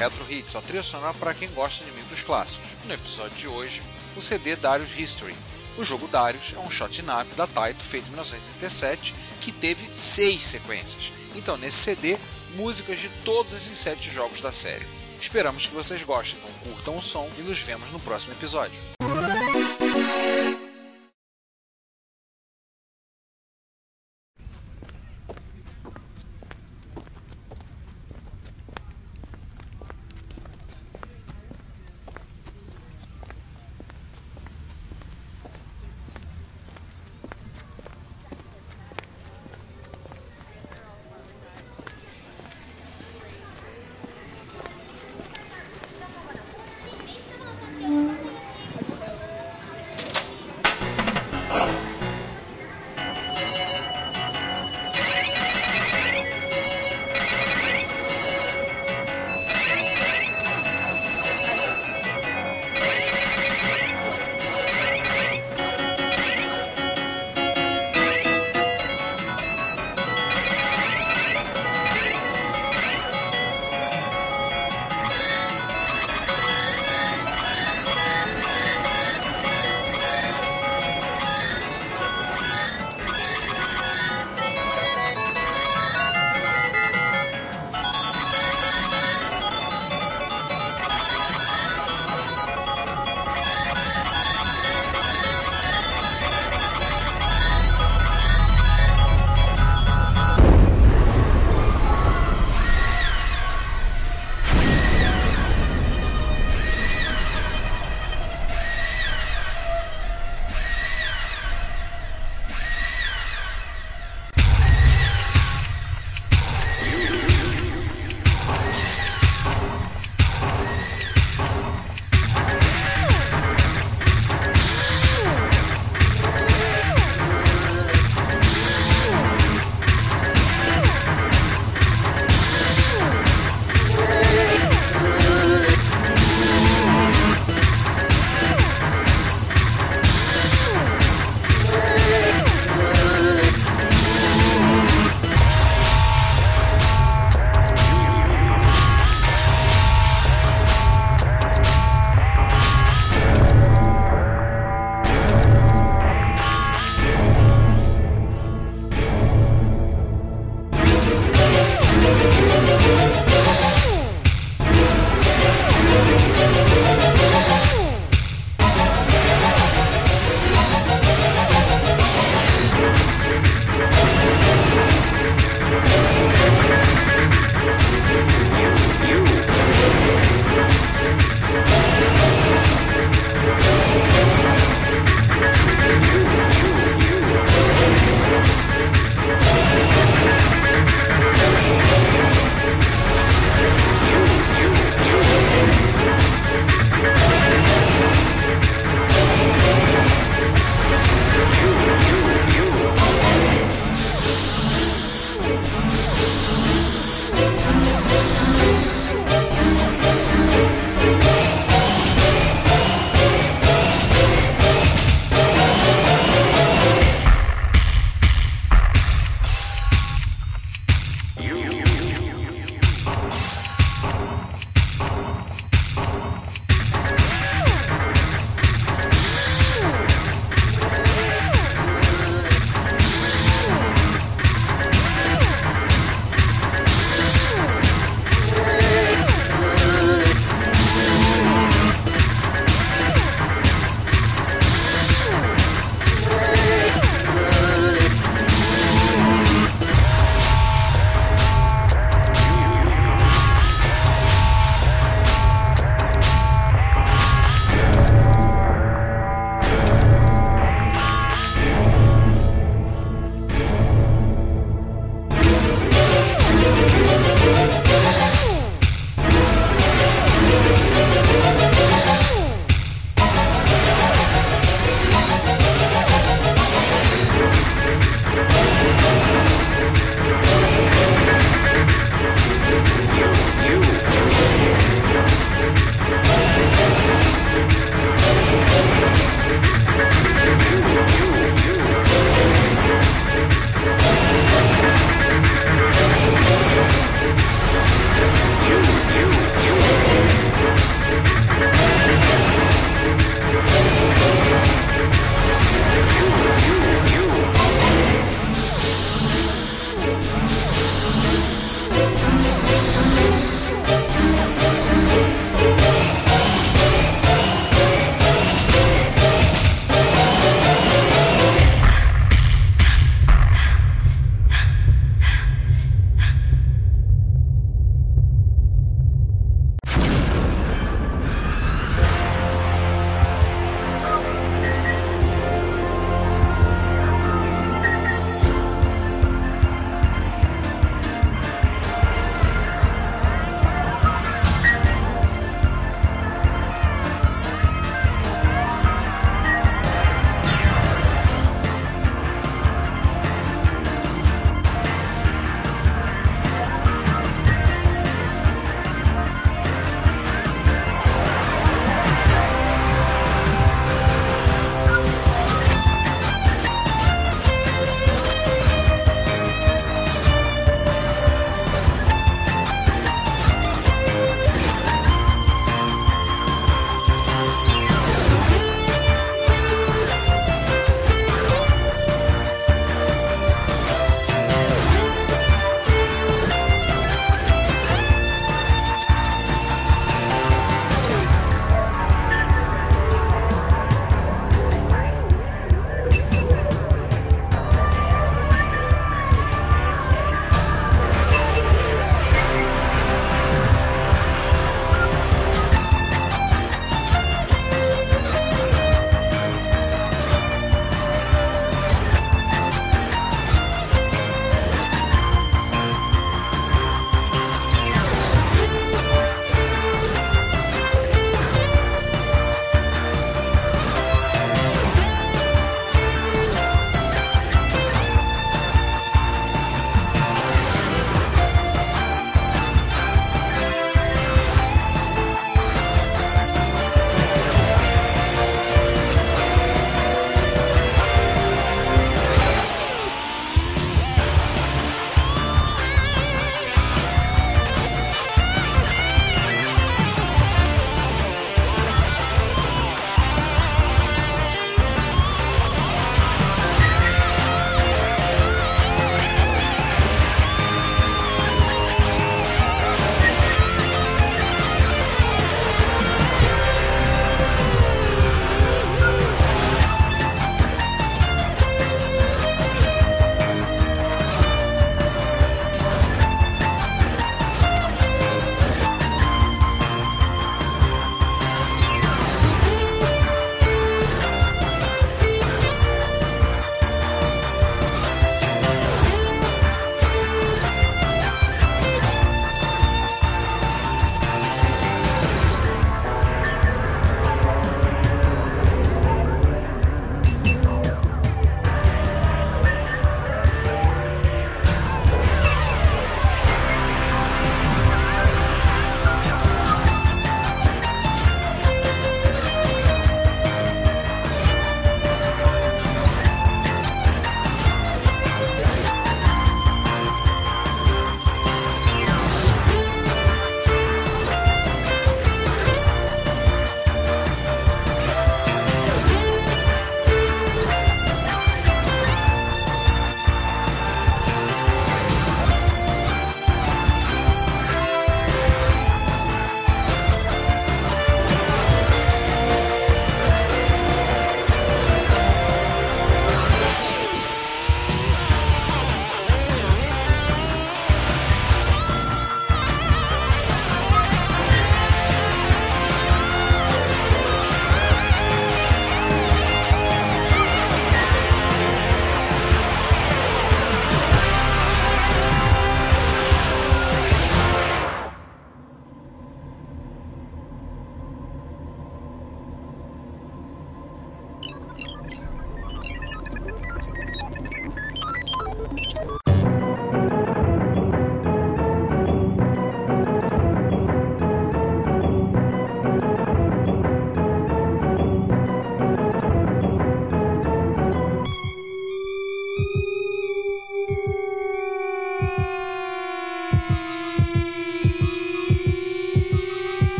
Retro Hits, a trilha sonora para quem gosta de micros clássicos. No episódio de hoje, o CD Darius History. O jogo Darius é um shot up da Taito feito em 1987 que teve seis sequências. Então, nesse CD, músicas de todos esses sete jogos da série. Esperamos que vocês gostem, então curtam o som e nos vemos no próximo episódio.